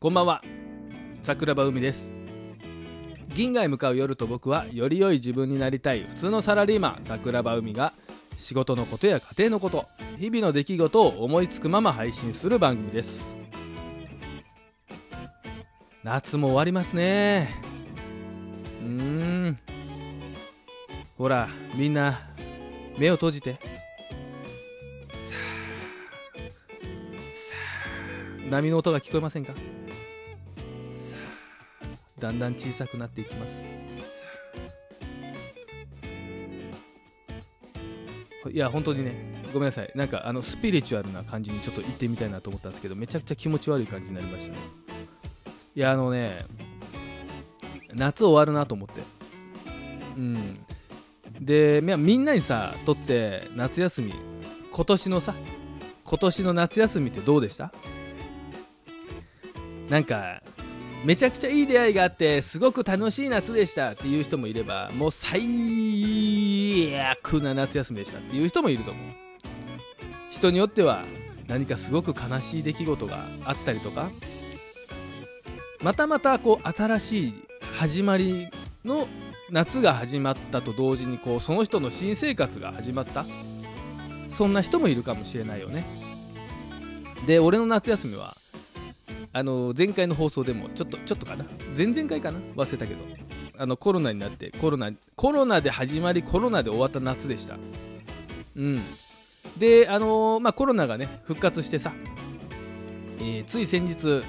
こんばんは。桜庭海です。銀河へ向かう夜と僕はより良い自分になりたい普通のサラリーマン桜庭海が仕事のことや家庭のこと日々の出来事を思いつくまま配信する番組です。夏も終わりますね。うん。ほらみんな目を閉じて。さあさあ波の音が聞こえませんか？だんだん小さくなっていきます。いや本当にねごめんなさい。なんかあのスピリチュアルな感じにちょっと行ってみたいなと思ったんですけどめちゃくちゃ気持ち悪い感じになりましたね。いやあのね夏終わるなと思って。うん。でみみんなにさとって夏休み今年のさ今年の夏休みってどうでした？なんかめちゃくちゃいい出会いがあってすごく楽しい夏でしたっていう人もいればもう最悪な夏休みでしたっていう人もいると思う。人によっては何かすごく悲しい出来事があったりとかまたまたこう新しい始まりの夏が始まったと同時にこうその人の新生活が始まった。そんな人もいるかもしれないよね。で俺の夏休みはあの前回の放送でもちょっとちょっとかな？前々回かな？忘れたけど。あのコロナになってコロナコロナで始まりコロナで終わった夏でした。うん。であのまあコロナがね復活してさ、えーつい先日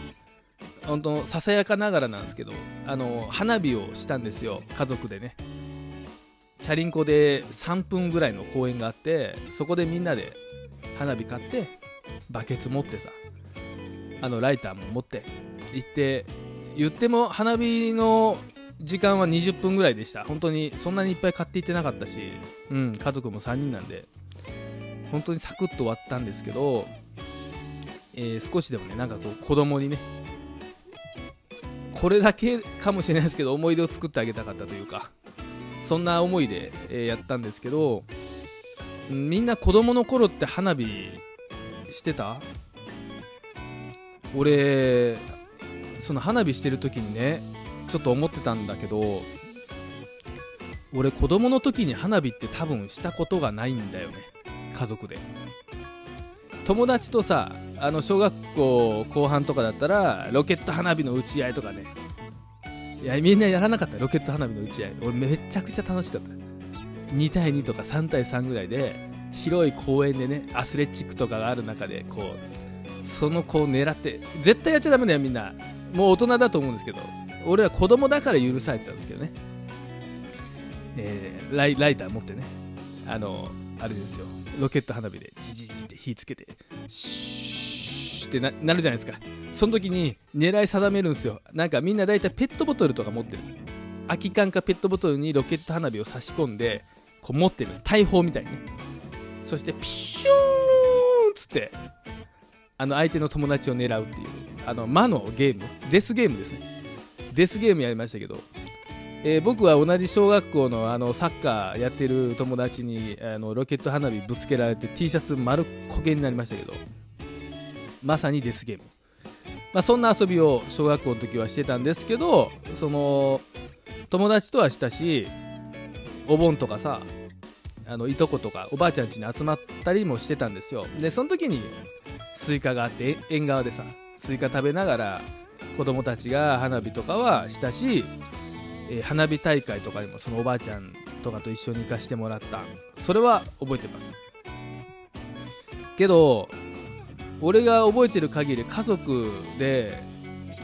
本当ささやかながらなんですけどあの花火をしたんですよ。家族でね。チャリンコで3分ぐらいの公園があってそこでみんなで花火買ってバケツ持ってさあのライターも持って行って言っても花火の時間は20分ぐらいでした。本当にそんなにいっぱい買っていってなかったし、うん、家族も3人なんで本当にサクッと終わったんですけど、えー少しでもねなんかこう子供にねこれだけかもしれないですけど思い出を作ってあげたかったというかそんな思いで、えやったんですけどみんな子供の頃って花火してた？俺その花火してる時にねちょっと思ってたんだけど俺子供の時に花火って多分したことがないんだよね家族で。友達とさあの小学校後半とかだったらロケット花火の打ち合いとかね。いやみんなやらなかったロケット花火の打ち合い。俺めちゃくちゃ楽しかった。2対2とか3対3ぐらいで広い公園でねアスレチックとかがある中でこうその子を狙って絶対やっちゃダメだよみんな。もう大人だと思うんですけど俺は子供だから許されてたんですけどね、えーライライター持ってね。あのあれですよ。ロケット花火でジジジって火つけてシューってななるじゃないですか。その時に狙い定めるんですよ。なんかみんな大体ペットボトルとか持ってる空き缶かペットボトルにロケット花火を差し込んでこう持ってる。大砲みたいにね。そしてピシューンっつってあの相手の友達を狙うっていうあの魔のゲーム？デスゲームですね。デスゲームやりましたけど、えー僕は同じ小学校のあのサッカーやってる友達にあのロケット花火ぶつけられて T シャツ丸焦げになりましたけど。まさにデスゲーム、まあ、そんな遊びを小学校の時はしてたんですけどその友達とはしたしお盆とかさあのいとことかおばあちゃん家に集まったりもしてたんですよ。でその時にスイカがあって縁側でさスイカ食べながら子供たちが花火とかはしたし、えー花火大会とかにもそのおばあちゃんとかと一緒に行かしてもらった。それは覚えてます。けど俺が覚えてる限り家族で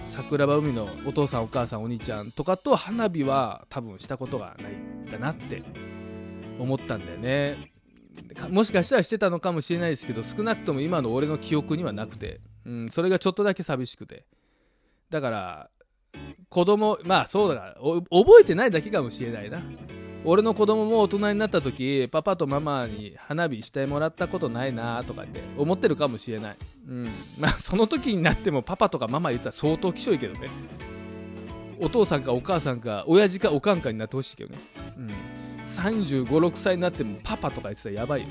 桜庭海のお父さんお母さんお兄ちゃんとかと花火は多分したことがないんだなって思ったんだよね。もしかしたらしてたのかもしれないですけど少なくとも今の俺の記憶にはなくて、うん、それがちょっとだけ寂しくて。だから子供まあそうだ。から覚えてないだけかもしれないな。俺の子供も大人になった時パパとママに花火してもらったことないなとかって思ってるかもしれない、うん、まあその時になってもパパとかママ言ったら相当きしょいけどね。お父さんかお母さんか親父かおかんかになってほしいけどね、うん、3 5 6歳になってもパパとか言ってたらやばいよ。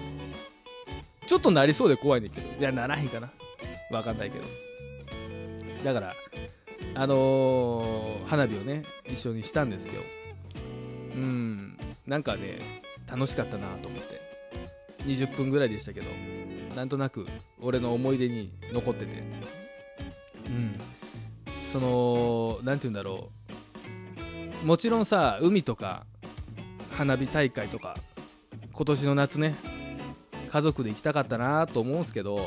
ちょっとなりそうで怖いんだけど。いやならへんかな。わかんないけど。だからあのー花火をね一緒にしたんですよ。うん。なんかね楽しかったなと思って。20分ぐらいでしたけど。なんとなく俺の思い出に残ってて。うん。その何て言うんだろう。もちろんさ海とか花火大会とか今年の夏ね家族で行きたかったなと思うんすけど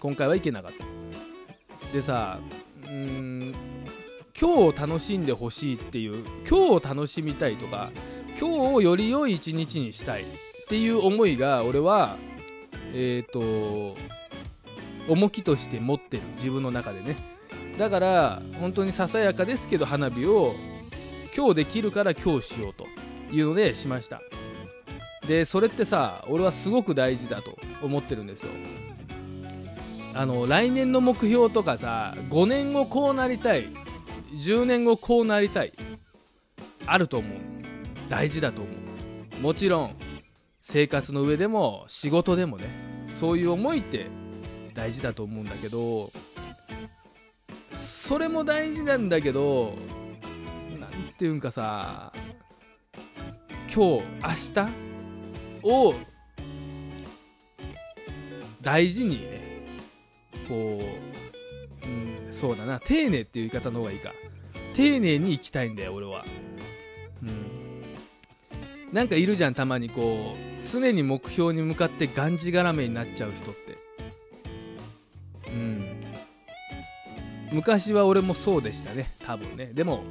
今回は行けなかった。でさうーん今日を楽しんでほしいっていう今日を楽しみたいとか今日をより良い一日にしたいっていう思いが俺はえっ、と重きとして持ってる。自分の中でね。だから本当にささやかですけど花火を今日できるから今日しようと。いうのでしました。でそれってさ俺はすごく大事だと思ってるんですよ。あの来年の目標とかさ5年後こうなりたい10年後こうなりたいあると思う。大事だと思う。もちろん生活の上でも仕事でもねそういう思いって大事だと思うんだけどそれも大事なんだけどなんていうんかさ今日明日を大事にねこう、うん、そうだな丁寧っていう言い方の方がいいか。丁寧に生きたいんだよ俺は。うん。なんかいるじゃんたまにこう常に目標に向かってがんじがらめになっちゃう人って。うん。昔は俺もそうでしたね多分ね。でも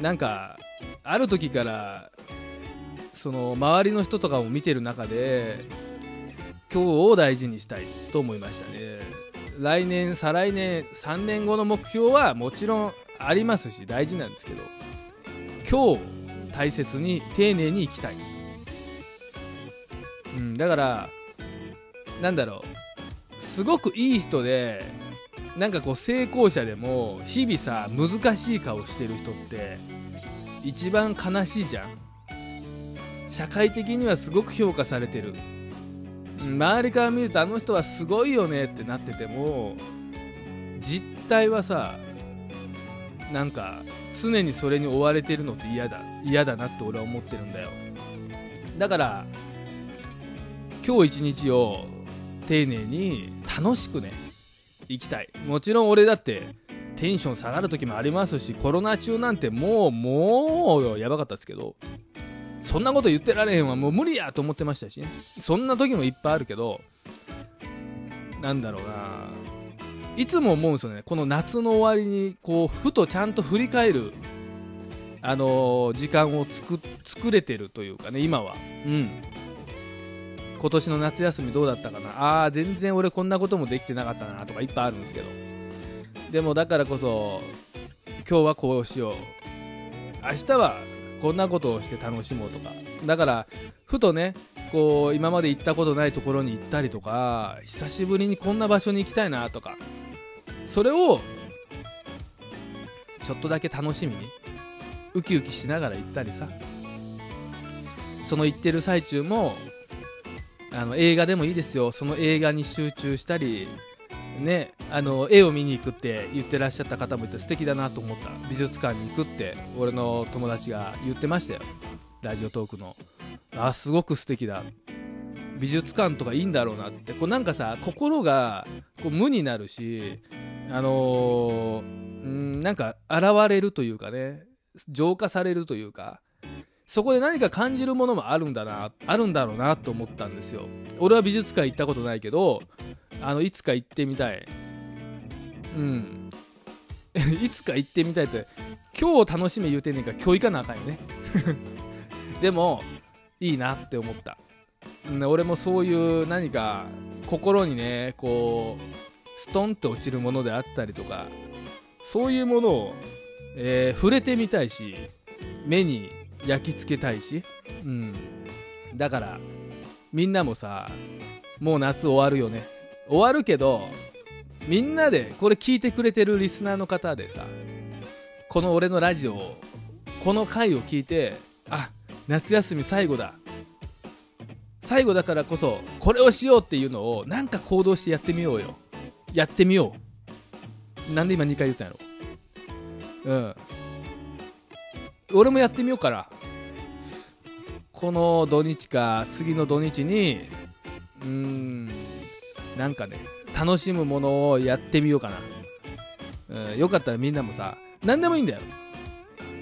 なんかある時からその周りの人とかを見てる中で今日を大事にしたいと思いましたね。来年再来年3年後の目標はもちろんありますし大事なんですけど今日大切に丁寧に生きたい、うん、だからなんだろう。すごくいい人でなんかこう成功者でも日々さ難しい顔してる人って一番悲しいじゃん。社会的にはすごく評価されてる。周りから見るとあの人はすごいよねってなってても実態はさなんか常にそれに追われてるのって嫌だ嫌だなって俺は思ってるんだよ。だから今日一日を丁寧に楽しくね生きたい。もちろん俺だってテンション下がる時もありますしコロナ中なんてもうもうやばかったですけどそんなこと言ってられへんわ。もう無理やと思ってましたしね。そんな時もいっぱいあるけどなんだろうな。いつも思うんですよね。この夏の終わりにこうふとちゃんと振り返るあのー時間を作作れてるというかね今は。うん。今年の夏休みどうだったかな。あー全然俺こんなこともできてなかったなとかいっぱいあるんですけど。でもだからこそ今日はこうしよう。明日はこんなことをして楽しもうとか。だからふとねこう今まで行ったことないところに行ったりとか久しぶりにこんな場所に行きたいなとか。それをちょっとだけ楽しみにウキウキしながら行ったりさ。その行ってる最中もあの映画でもいいですよ。その映画に集中したりねあの絵を見に行くって言ってらっしゃった方もいて素敵だなと思った美術館に行くって俺の友達が言ってましたよ。ラジオトークの。あすごく素敵だ。美術館とかいいんだろうなって。こうなんかさ心がこう無になるしあのーんなんか現れるというかね浄化されるというかそこで何か感じるものもあるんだなあるんだろうなと思ったんですよ。俺は美術館行ったことないけどあのいつか行ってみたい。うん。いつか行ってみたいって今日楽しみ言うてんねんから今日行かなあかんよね。でもいいなって思った。うん俺もそういう何か心にねこうストンと落ちるものであったりとかそういうものを、えー触れてみたいし目に焼き付けたいし、うん、だからみんなもさもう夏終わるよね。終わるけどみんなでこれ聞いてくれてるリスナーの方でさこの俺のラジオをこの回を聞いてあ夏休み最後だ。最後だからこそこれをしようっていうのをなんか行動してやってみようよ。やってみよう。なんで今2回言ったんやろ。うん。俺もやってみようからこの土日か次の土日にうーんなんかね楽しむものをやってみようかな、うん、よかったらみんなもさ何でもいいんだよ。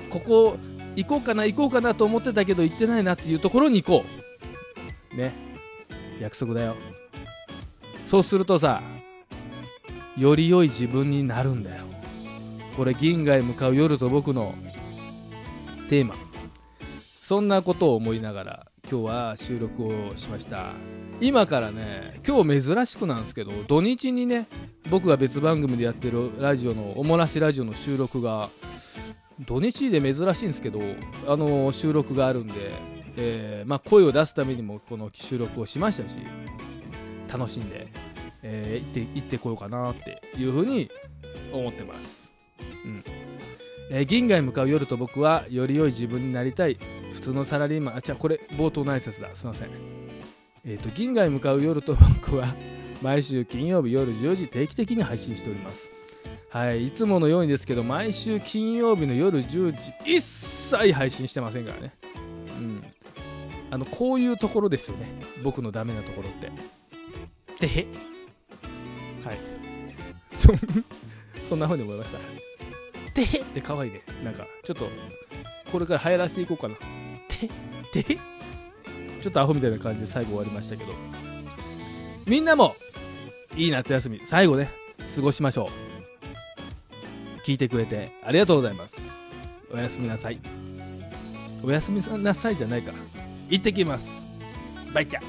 ここ行こうかな行こうかなと思ってたけど行ってないなっていうところに行こう。ね。約束だよ。そうするとさより良い自分になるんだよ。これ銀河へ向かう夜と僕のテーマ。そんなことを思いながら今日は収録をしました。今からね今日珍しくなんですけど土日にね僕が別番組でやってるラジオのおもらしラジオの収録が土日で珍しいんですけどあの収録があるんで、えーまあ、声を出すためにもこの収録をしましたし楽しんで、えー、行って行ってこようかなっていうふうに思ってます、うん。えー銀河へ向かう夜と僕はより良い自分になりたい。普通のサラリーマン。あ違うこれ冒頭の挨拶だ。すいません。えっ、と銀河へ向かう夜と僕は毎週金曜日夜10時定期的に配信しております。はいいつものようにですけど毎週金曜日の夜10時一切配信してませんからね。うん。あのこういうところですよね。僕のダメなところって。でへ？はい。そ そんな風に思いましたでへって可愛いねなんかちょっとこれから流行らせていこうかな。ででへちょっとアホみたいな感じで最後終わりましたけど。みんなもいい夏休み最後ね過ごしましょう。聞いてくれてありがとうございます。おやすみなさい。おやすみなさいじゃないから。行ってきます。バイチャ